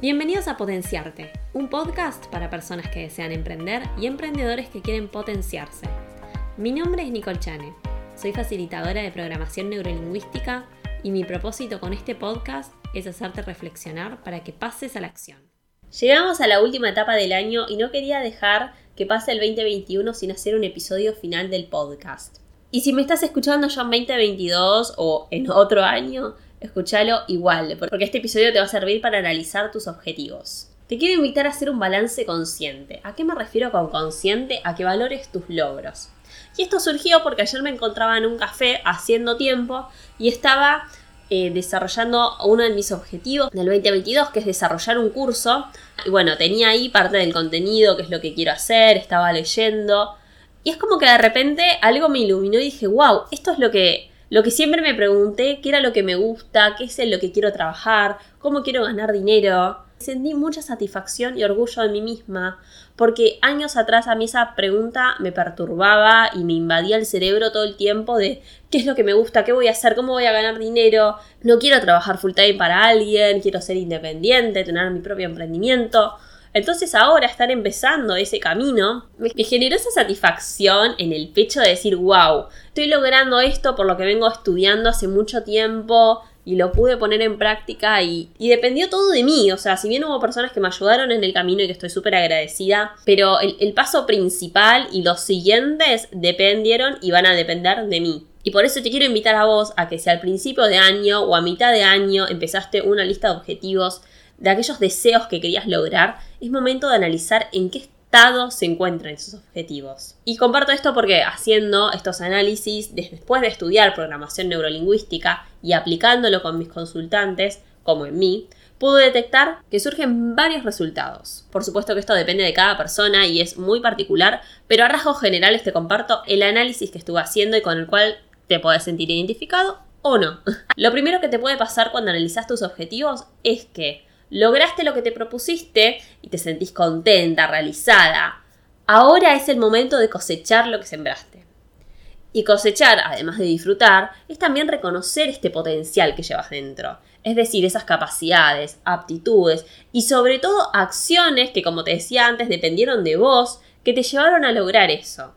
Bienvenidos a Potenciarte, un podcast para personas que desean emprender y emprendedores que quieren potenciarse. Mi nombre es Nicole Chane, soy facilitadora de programación neurolingüística y mi propósito con este podcast es hacerte reflexionar para que pases a la acción. Llegamos a la última etapa del año y no quería dejar que pase el 2021 sin hacer un episodio final del podcast. Y si me estás escuchando ya en 2022 o en otro año, escúchalo igual, porque este episodio te va a servir para analizar tus objetivos. Te quiero invitar a hacer un balance consciente. ¿A qué me refiero con consciente? A que valores tus logros. Y esto surgió porque ayer me encontraba en un café haciendo tiempo y estaba eh, desarrollando uno de mis objetivos del 2022, que es desarrollar un curso. Y bueno, tenía ahí parte del contenido, que es lo que quiero hacer, estaba leyendo. Y es como que de repente algo me iluminó y dije, wow, esto es lo que lo que siempre me pregunté, qué era lo que me gusta, qué es en lo que quiero trabajar, cómo quiero ganar dinero. Sentí mucha satisfacción y orgullo de mí misma, porque años atrás a mí esa pregunta me perturbaba y me invadía el cerebro todo el tiempo de qué es lo que me gusta, qué voy a hacer, cómo voy a ganar dinero, no quiero trabajar full time para alguien, quiero ser independiente, tener mi propio emprendimiento. Entonces ahora estar empezando ese camino me, generó esa satisfacción en el pecho de decir, wow, estoy logrando esto por lo que vengo estudiando hace mucho tiempo y lo pude poner en práctica y, dependió todo de mí. O sea, si bien hubo personas que me ayudaron en el camino y que estoy súper agradecida, pero el, el paso principal y los siguientes dependieron y van a depender de mí. Y por eso te quiero invitar a vos a que si al principio de año o a mitad de año empezaste una lista de objetivos de aquellos deseos que querías lograr, es momento de analizar en qué estado se encuentran esos objetivos. Y comparto esto porque haciendo estos análisis después de estudiar programación neurolingüística y aplicándolo con mis consultantes, como en mí, pude detectar que surgen varios resultados. Por supuesto que esto depende de cada persona y es muy particular, pero a rasgos generales te comparto el análisis que estuve haciendo y con el cual te puedes sentir identificado o no. Lo primero que te puede pasar cuando analizas tus objetivos es que lograste lo que te propusiste y te sentís contenta, realizada. Ahora es el momento de cosechar lo que sembraste. Y cosechar, además de disfrutar, es también reconocer este potencial que llevas dentro. Es decir, esas capacidades, aptitudes y sobre todo acciones que, como te decía antes, dependieron de vos, que te llevaron a lograr eso.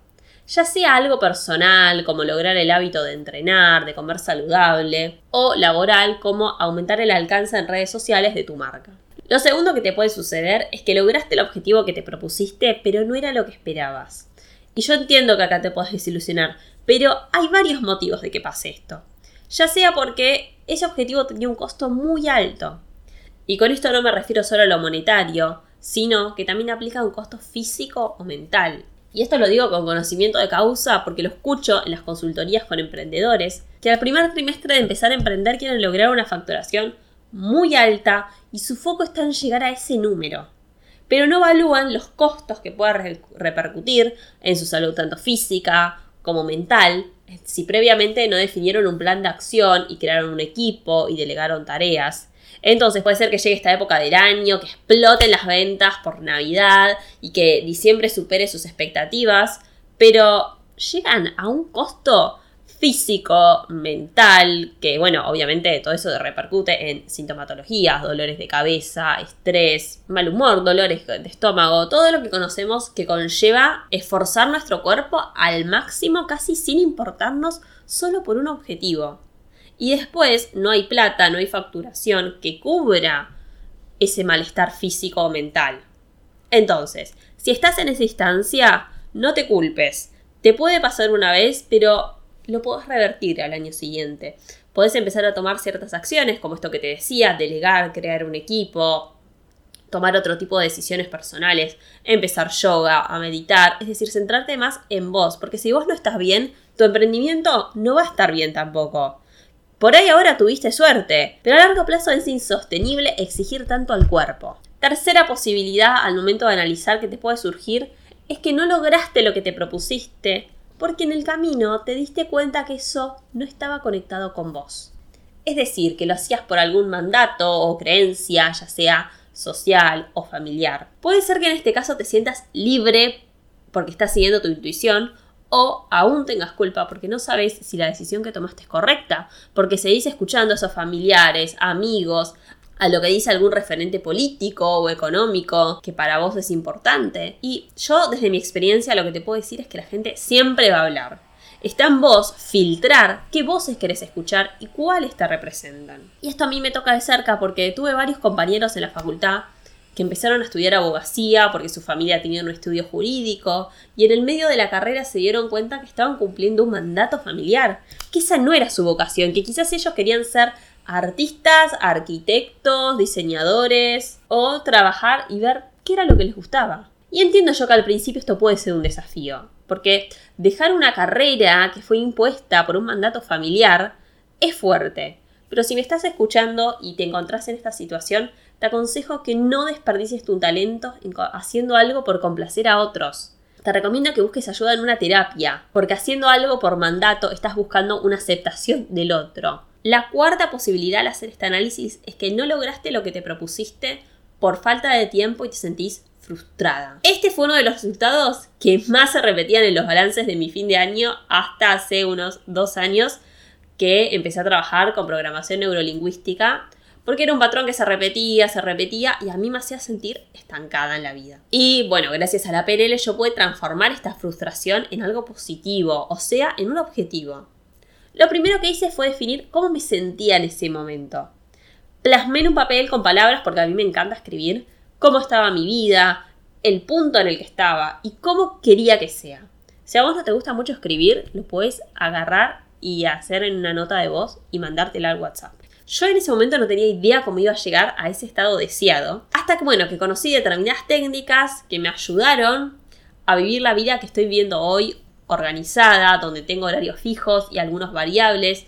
Ya sea algo personal, como lograr el hábito de entrenar, de comer saludable, o laboral, como aumentar el alcance en redes sociales de tu marca. Lo segundo que te puede suceder es que lograste el objetivo que te propusiste, pero no era lo que esperabas. Y yo entiendo que acá te puedes desilusionar, pero hay varios motivos de que pase esto. Ya sea porque ese objetivo tenía un costo muy alto. Y con esto no me refiero solo a lo monetario, sino que también aplica un costo físico o mental. Y esto lo digo con conocimiento de causa porque lo escucho en las consultorías con emprendedores, que al primer trimestre de empezar a emprender quieren lograr una facturación muy alta y su foco está en llegar a ese número. Pero no evalúan los costos que pueda repercutir en su salud tanto física como mental si previamente no definieron un plan de acción y crearon un equipo y delegaron tareas. Entonces puede ser que llegue esta época del año, que exploten las ventas por Navidad y que diciembre supere sus expectativas, pero llegan a un costo físico, mental, que bueno, obviamente todo eso repercute en sintomatologías, dolores de cabeza, estrés, mal humor, dolores de estómago, todo lo que conocemos que conlleva esforzar nuestro cuerpo al máximo casi sin importarnos solo por un objetivo y después no hay plata, no hay facturación que cubra ese malestar físico o mental. Entonces, si estás en esa instancia, no te culpes. Te puede pasar una vez, pero lo puedes revertir al año siguiente. Puedes empezar a tomar ciertas acciones, como esto que te decía, delegar, crear un equipo, tomar otro tipo de decisiones personales, empezar yoga, a meditar, es decir, centrarte más en vos, porque si vos no estás bien, tu emprendimiento no va a estar bien tampoco. Por ahí ahora tuviste suerte, pero a largo plazo es insostenible exigir tanto al cuerpo. Tercera posibilidad al momento de analizar que te puede surgir es que no lograste lo que te propusiste porque en el camino te diste cuenta que eso no estaba conectado con vos. Es decir, que lo hacías por algún mandato o creencia, ya sea social o familiar. Puede ser que en este caso te sientas libre porque estás siguiendo tu intuición o aún tengas culpa porque no sabes si la decisión que tomaste es correcta, porque seguís escuchando a esos familiares, amigos, a lo que dice algún referente político o económico que para vos es importante. Y yo desde mi experiencia lo que te puedo decir es que la gente siempre va a hablar. Está en vos filtrar qué voces querés escuchar y cuáles te representan. Y esto a mí me toca de cerca porque tuve varios compañeros en la facultad que empezaron a estudiar abogacía porque su familia tenía un estudio jurídico y en el medio de la carrera se dieron cuenta que estaban cumpliendo un mandato familiar, que esa no era su vocación, que quizás ellos querían ser artistas, arquitectos, diseñadores o trabajar y ver qué era lo que les gustaba. Y entiendo yo que al principio esto puede ser un desafío, porque dejar una carrera que fue impuesta por un mandato familiar es fuerte. Pero si me estás escuchando y te encontrás en esta situación, te aconsejo que no desperdicies tu talento haciendo algo por complacer a otros. Te recomiendo que busques ayuda en una terapia, porque haciendo algo por mandato estás buscando una aceptación del otro. La cuarta posibilidad al hacer este análisis es que no lograste lo que te propusiste por falta de tiempo y te sentís frustrada. Este fue uno de los resultados que más se repetían en los balances de mi fin de año hasta hace unos dos años que empecé a trabajar con programación neurolingüística porque era un patrón que se repetía, se repetía y a mí me hacía sentir estancada en la vida. Y bueno, gracias a la PNL yo pude transformar esta frustración en algo positivo, o sea, en un objetivo. Lo primero que hice fue definir cómo me sentía en ese momento. Plasmé en un papel con palabras, porque a mí me encanta escribir, cómo estaba mi vida, el punto en el que estaba y cómo quería que sea. Si a vos no te gusta mucho escribir, lo puedes agarrar y hacer en una nota de voz y mandártela al WhatsApp. Yo en ese momento no tenía idea cómo iba a llegar a ese estado deseado, hasta que bueno, que conocí determinadas técnicas que me ayudaron a vivir la vida que estoy viviendo hoy, organizada, donde tengo horarios fijos y algunos variables,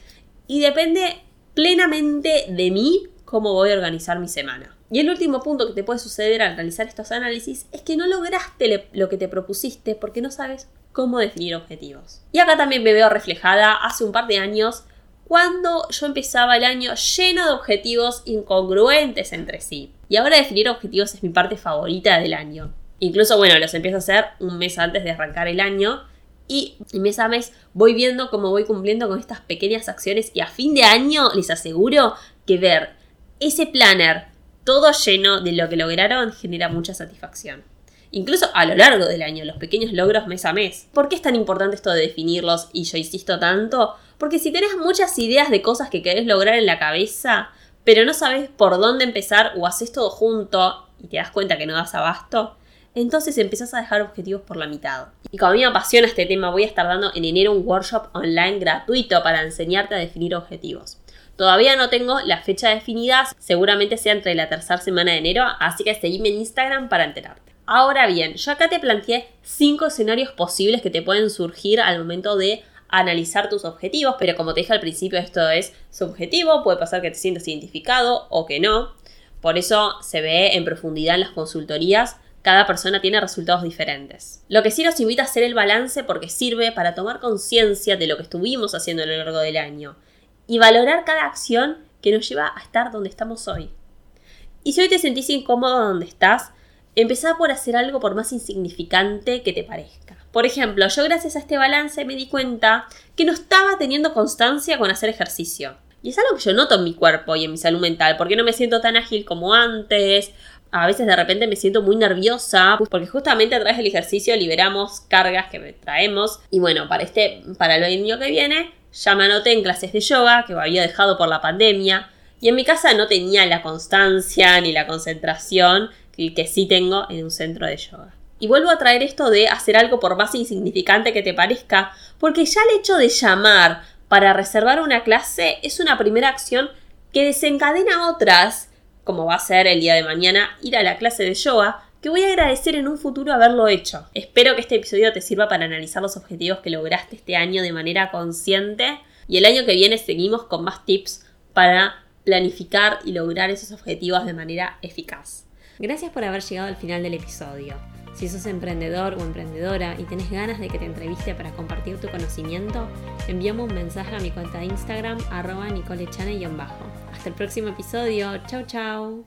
y depende plenamente de mí cómo voy a organizar mi semana. Y el último punto que te puede suceder al realizar estos análisis es que no lograste lo que te propusiste porque no sabes cómo definir objetivos. Y acá también me veo reflejada hace un par de años cuando yo empezaba el año lleno de objetivos incongruentes entre sí. Y ahora definir objetivos es mi parte favorita del año. Incluso, bueno, los empiezo a hacer un mes antes de arrancar el año. Y mes a mes voy viendo cómo voy cumpliendo con estas pequeñas acciones. Y a fin de año les aseguro que ver ese planner todo lleno de lo que lograron genera mucha satisfacción. Incluso a lo largo del año, los pequeños logros mes a mes. ¿Por qué es tan importante esto de definirlos? Y yo insisto tanto, porque si tenés muchas ideas de cosas que querés lograr en la cabeza, pero no sabes por dónde empezar o haces todo junto y te das cuenta que no das abasto, entonces empezás a dejar objetivos por la mitad. Y como a mí me apasiona este tema, voy a estar dando en enero un workshop online gratuito para enseñarte a definir objetivos. Todavía no tengo la fecha definida, seguramente sea entre la tercera semana de enero, así que seguime en Instagram para enterarte. Ahora bien, yo acá te planteé 5 escenarios posibles que te pueden surgir al momento de analizar tus objetivos, pero como te dije al principio, esto es subjetivo, puede pasar que te sientas identificado o que no. Por eso se ve en profundidad en las consultorías, cada persona tiene resultados diferentes. Lo que sí nos invita a hacer el balance porque sirve para tomar conciencia de lo que estuvimos haciendo a lo largo del año y valorar cada acción que nos lleva a estar donde estamos hoy. Y si hoy te sentís incómodo donde estás, empezá por hacer algo por más insignificante que te parezca. Por ejemplo, yo gracias a este balance me di cuenta que no estaba teniendo constancia con hacer ejercicio. Y es algo que yo noto en mi cuerpo y en mi salud mental, porque no me siento tan ágil como antes. A veces de repente me siento muy nerviosa, porque justamente a través del ejercicio liberamos cargas que traemos. Y bueno, para este, para el año que viene, ya me anoté en clases de yoga, que había dejado por la pandemia. Y en mi casa no tenía la constancia ni la concentración que sí tengo en un centro de yoga. Y vuelvo a traer esto de hacer algo por más insignificante que te parezca, porque ya el hecho de llamar para reservar una clase es una primera acción que desencadena otras, como va a ser el día de mañana ir a la clase de yoga, que voy a agradecer en un futuro haberlo hecho. Espero que este episodio te sirva para analizar los objetivos que lograste este año de manera consciente y el año que viene seguimos con más tips para planificar y lograr esos objetivos de manera eficaz. Gracias por haber llegado al final del episodio. Si sos emprendedor o emprendedora y tenés ganas de que te entreviste para compartir tu conocimiento, envíame un mensaje a mi cuenta de Instagram arroba nicolechane-bajo. Hasta el próximo episodio. Chau chau.